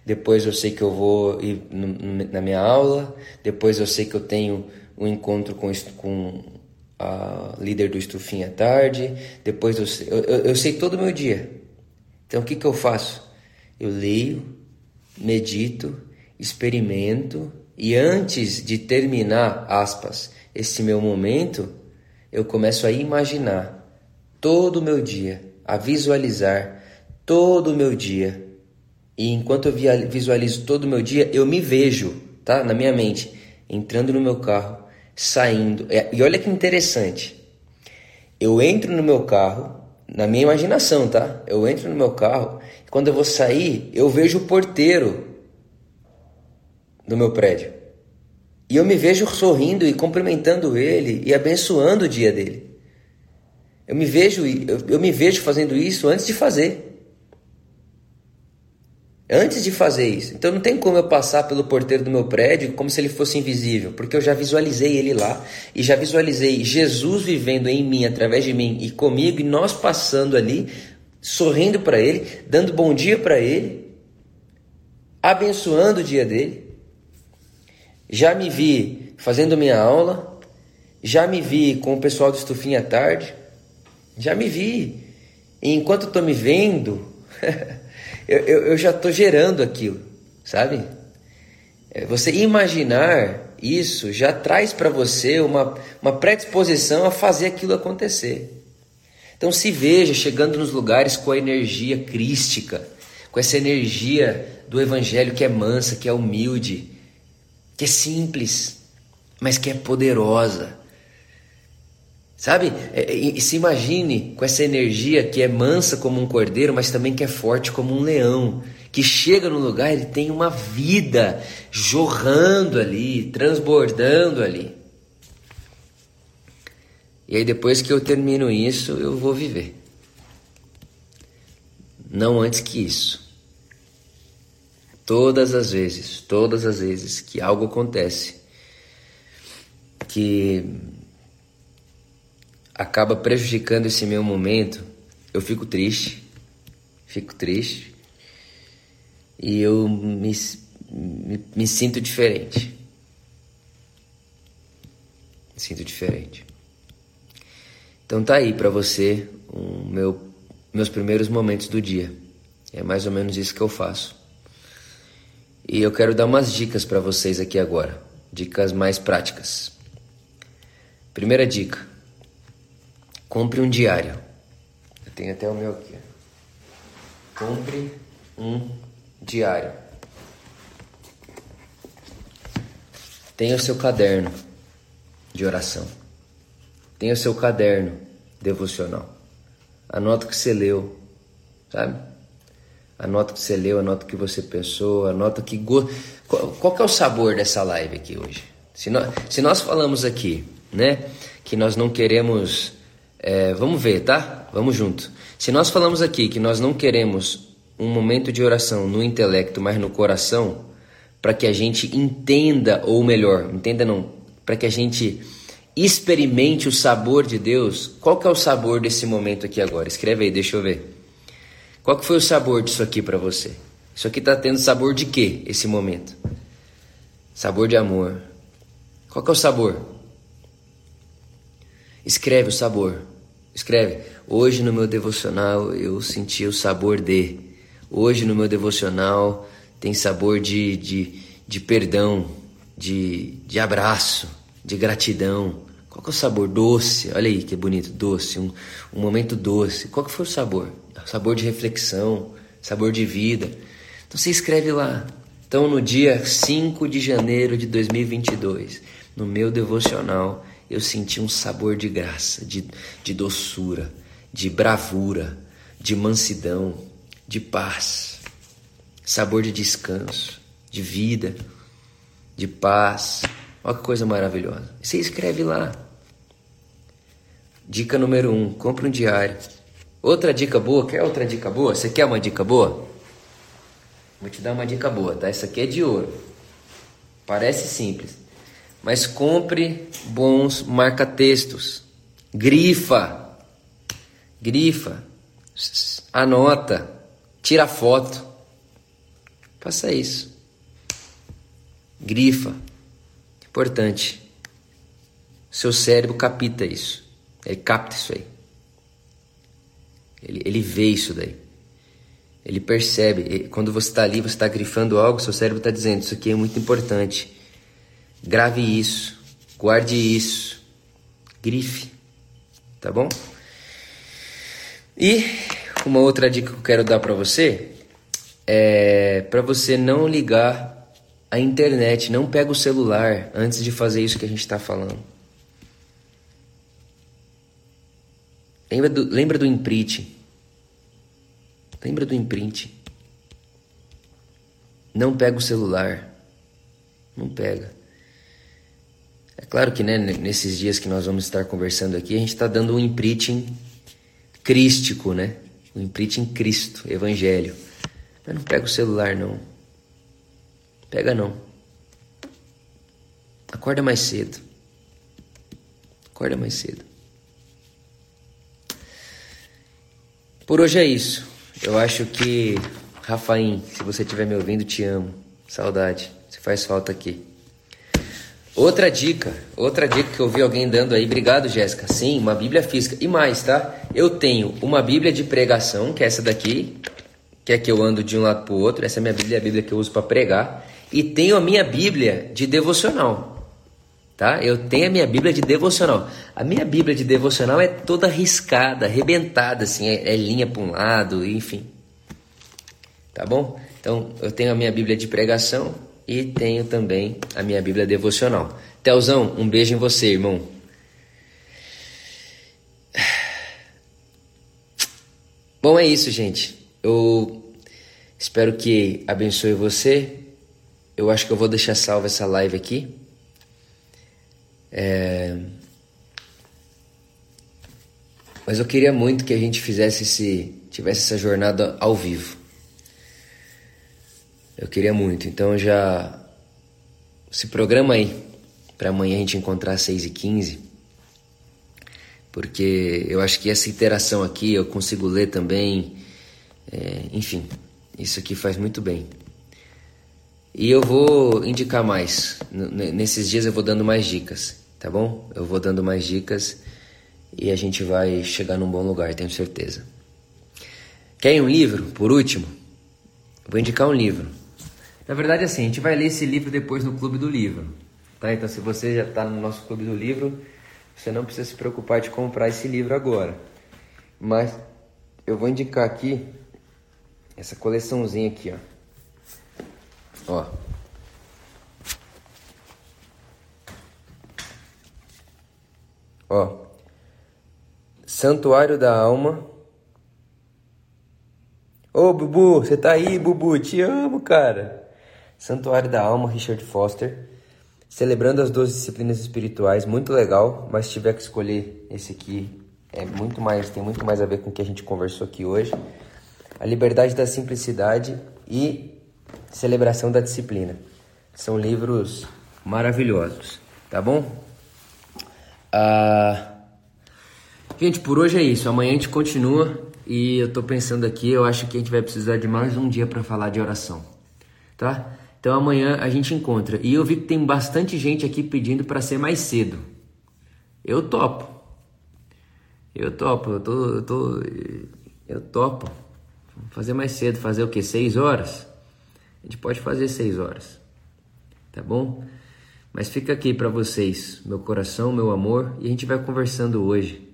Depois eu sei que eu vou ir na minha aula. Depois eu sei que eu tenho um encontro com, com a líder do Estufinha à tarde, depois eu, eu, eu sei todo o meu dia. Então o que, que eu faço? Eu leio, medito, experimento e antes de terminar, aspas, esse meu momento, eu começo a imaginar todo o meu dia, a visualizar todo o meu dia. E enquanto eu visualizo todo o meu dia, eu me vejo, tá? Na minha mente, entrando no meu carro, saindo. É, e olha que interessante. Eu entro no meu carro, na minha imaginação, tá? Eu entro no meu carro, e quando eu vou sair, eu vejo o porteiro do meu prédio. E eu me vejo sorrindo e cumprimentando ele e abençoando o dia dele. Eu me vejo, eu, eu me vejo fazendo isso antes de fazer. Antes de fazer isso. Então não tem como eu passar pelo porteiro do meu prédio como se ele fosse invisível, porque eu já visualizei ele lá e já visualizei Jesus vivendo em mim, através de mim e comigo, e nós passando ali, sorrindo para ele, dando bom dia para ele, abençoando o dia dele. Já me vi fazendo minha aula, já me vi com o pessoal do Estufinha à tarde, já me vi. E enquanto estou me vendo, eu, eu, eu, já estou gerando aquilo, sabe? É, você imaginar isso já traz para você uma, uma predisposição a fazer aquilo acontecer. Então se veja chegando nos lugares com a energia crística, com essa energia do evangelho que é mansa, que é humilde, que é simples, mas que é poderosa. Sabe? É, e, se imagine com essa energia que é mansa como um cordeiro, mas também que é forte como um leão. Que chega no lugar, ele tem uma vida jorrando ali, transbordando ali. E aí depois que eu termino isso, eu vou viver. Não antes que isso. Todas as vezes, todas as vezes que algo acontece que acaba prejudicando esse meu momento, eu fico triste, fico triste e eu me, me, me sinto diferente. Me sinto diferente. Então tá aí para você o meu, meus primeiros momentos do dia. É mais ou menos isso que eu faço. E eu quero dar umas dicas para vocês aqui agora, dicas mais práticas. Primeira dica: compre um diário. Eu tenho até o meu aqui. Compre um diário. Tenha o seu caderno de oração. Tenha o seu caderno devocional. Anota o que você leu, sabe? Anota o que você leu, anota o que você pensou, anota que go... qual, qual que é o sabor dessa live aqui hoje? Se nós, se nós falamos aqui, né, que nós não queremos, é, vamos ver, tá? Vamos junto. Se nós falamos aqui que nós não queremos um momento de oração no intelecto, mas no coração, para que a gente entenda, ou melhor, entenda não, para que a gente experimente o sabor de Deus, qual que é o sabor desse momento aqui agora? Escreve aí, deixa eu ver. Qual que foi o sabor disso aqui para você? Isso aqui está tendo sabor de quê, esse momento? Sabor de amor. Qual que é o sabor? Escreve o sabor. Escreve. Hoje no meu devocional eu senti o sabor de. Hoje no meu devocional tem sabor de, de, de perdão, de, de abraço, de gratidão. Qual que é o sabor? Doce. Olha aí que bonito, doce. Um, um momento doce. Qual que foi o sabor? sabor de reflexão, sabor de vida. Então você escreve lá. Então no dia 5 de janeiro de 2022, no meu devocional, eu senti um sabor de graça, de, de doçura, de bravura, de mansidão, de paz, sabor de descanso, de vida, de paz. Olha que coisa maravilhosa. Você escreve lá. Dica número um: compre um diário. Outra dica boa, quer outra dica boa? Você quer uma dica boa? Vou te dar uma dica boa, tá? Essa aqui é de ouro. Parece simples, mas compre bons marca-textos. Grifa. Grifa. Anota. Tira foto. Faça isso. Grifa. Importante. seu cérebro capta isso. Ele capta isso aí. Ele, ele vê isso daí. Ele percebe. Quando você está ali, você está grifando algo, seu cérebro está dizendo: Isso aqui é muito importante. Grave isso. Guarde isso. Grife. Tá bom? E uma outra dica que eu quero dar para você é para você não ligar a internet, não pega o celular antes de fazer isso que a gente está falando. Lembra do, lembra do imprint. Lembra do imprint. Não pega o celular. Não pega. É claro que né, nesses dias que nós vamos estar conversando aqui, a gente está dando um imprinting crístico, né? Um imprinting Cristo, Evangelho. Mas não pega o celular, não. Pega não. Acorda mais cedo. Acorda mais cedo. Por hoje é isso. Eu acho que, Rafaim, se você estiver me ouvindo, te amo. Saudade. Você faz falta aqui. Outra dica, outra dica que eu vi alguém dando aí, obrigado Jéssica. Sim, uma Bíblia física. E mais, tá? Eu tenho uma Bíblia de pregação, que é essa daqui, que é que eu ando de um lado para o outro. Essa é a minha Bíblia, a Bíblia que eu uso para pregar. E tenho a minha Bíblia de devocional. Tá? Eu tenho a minha Bíblia de devocional. A minha Bíblia de devocional é toda riscada, arrebentada, assim, é, é linha para um lado, enfim. Tá bom? Então, eu tenho a minha Bíblia de pregação e tenho também a minha Bíblia devocional. Telzão, um beijo em você, irmão. Bom, é isso, gente. Eu espero que abençoe você. Eu acho que eu vou deixar salva essa live aqui. É... Mas eu queria muito que a gente fizesse esse, tivesse essa jornada ao vivo. Eu queria muito. Então já se programa aí para amanhã a gente encontrar às 6 e 15 porque eu acho que essa interação aqui eu consigo ler também, é, enfim, isso aqui faz muito bem. E eu vou indicar mais. Nesses dias eu vou dando mais dicas, tá bom? Eu vou dando mais dicas e a gente vai chegar num bom lugar, tenho certeza. Quer um livro, por último? Vou indicar um livro. Na verdade, assim, a gente vai ler esse livro depois no Clube do Livro, tá? Então, se você já está no nosso Clube do Livro, você não precisa se preocupar de comprar esse livro agora. Mas eu vou indicar aqui essa coleçãozinha aqui, ó. Ó. Ó. Santuário da Alma. Ô, Bubu, você tá aí, Bubu? Te amo, cara. Santuário da Alma, Richard Foster. Celebrando as duas disciplinas espirituais, muito legal, mas se tiver que escolher esse aqui, é muito mais, tem muito mais a ver com o que a gente conversou aqui hoje. A liberdade da simplicidade e celebração da disciplina. São livros maravilhosos, tá bom? Ah, gente, por hoje é isso. Amanhã a gente continua e eu tô pensando aqui, eu acho que a gente vai precisar de mais um dia para falar de oração, tá? Então amanhã a gente encontra. E eu vi que tem bastante gente aqui pedindo para ser mais cedo. Eu topo. Eu topo, eu tô, eu tô, eu topo. Fazer mais cedo, fazer o que? Seis horas? A gente pode fazer seis horas, tá bom? Mas fica aqui para vocês, meu coração, meu amor, e a gente vai conversando hoje.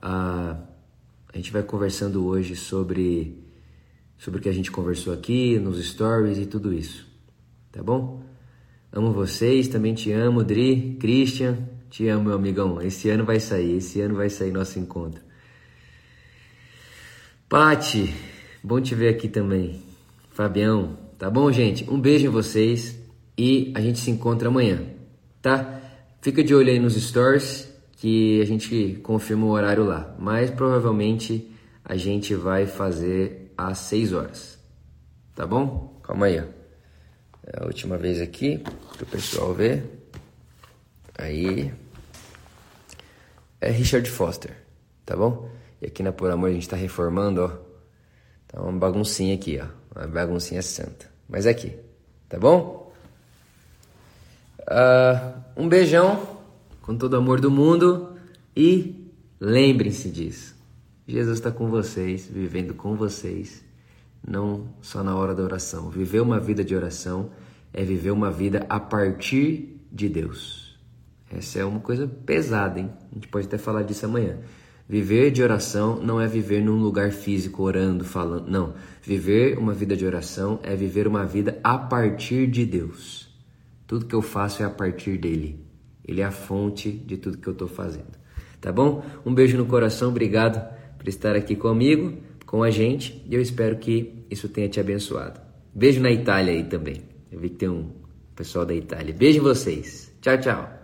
A, a gente vai conversando hoje sobre sobre o que a gente conversou aqui nos stories e tudo isso tá bom? Amo vocês, também te amo, Dri, Christian, te amo, meu amigão. Esse ano vai sair, esse ano vai sair nosso encontro. Pati, bom te ver aqui também. Fabião, tá bom, gente? Um beijo em vocês e a gente se encontra amanhã, tá? Fica de olho aí nos stories que a gente confirma o horário lá, mas provavelmente a gente vai fazer às 6 horas, tá bom? Calma aí, ó. É a última vez aqui, para o pessoal ver. Aí. É Richard Foster, tá bom? E aqui na Por Amor a gente tá reformando, ó. Tá uma baguncinha aqui, ó. Uma baguncinha santa. Mas é aqui, tá bom? Uh, um beijão. com todo o amor do mundo e lembrem-se disso. Jesus está com vocês, vivendo com vocês, não só na hora da oração. Viver uma vida de oração é viver uma vida a partir de Deus. Essa é uma coisa pesada, hein? A gente pode até falar disso amanhã. Viver de oração não é viver num lugar físico orando, falando. Não. Viver uma vida de oração é viver uma vida a partir de Deus. Tudo que eu faço é a partir dele. Ele é a fonte de tudo que eu estou fazendo. Tá bom? Um beijo no coração, obrigado por estar aqui comigo, com a gente, e eu espero que isso tenha te abençoado. Beijo na Itália aí também. Eu vi que tem um pessoal da Itália. Beijo em vocês. Tchau, tchau.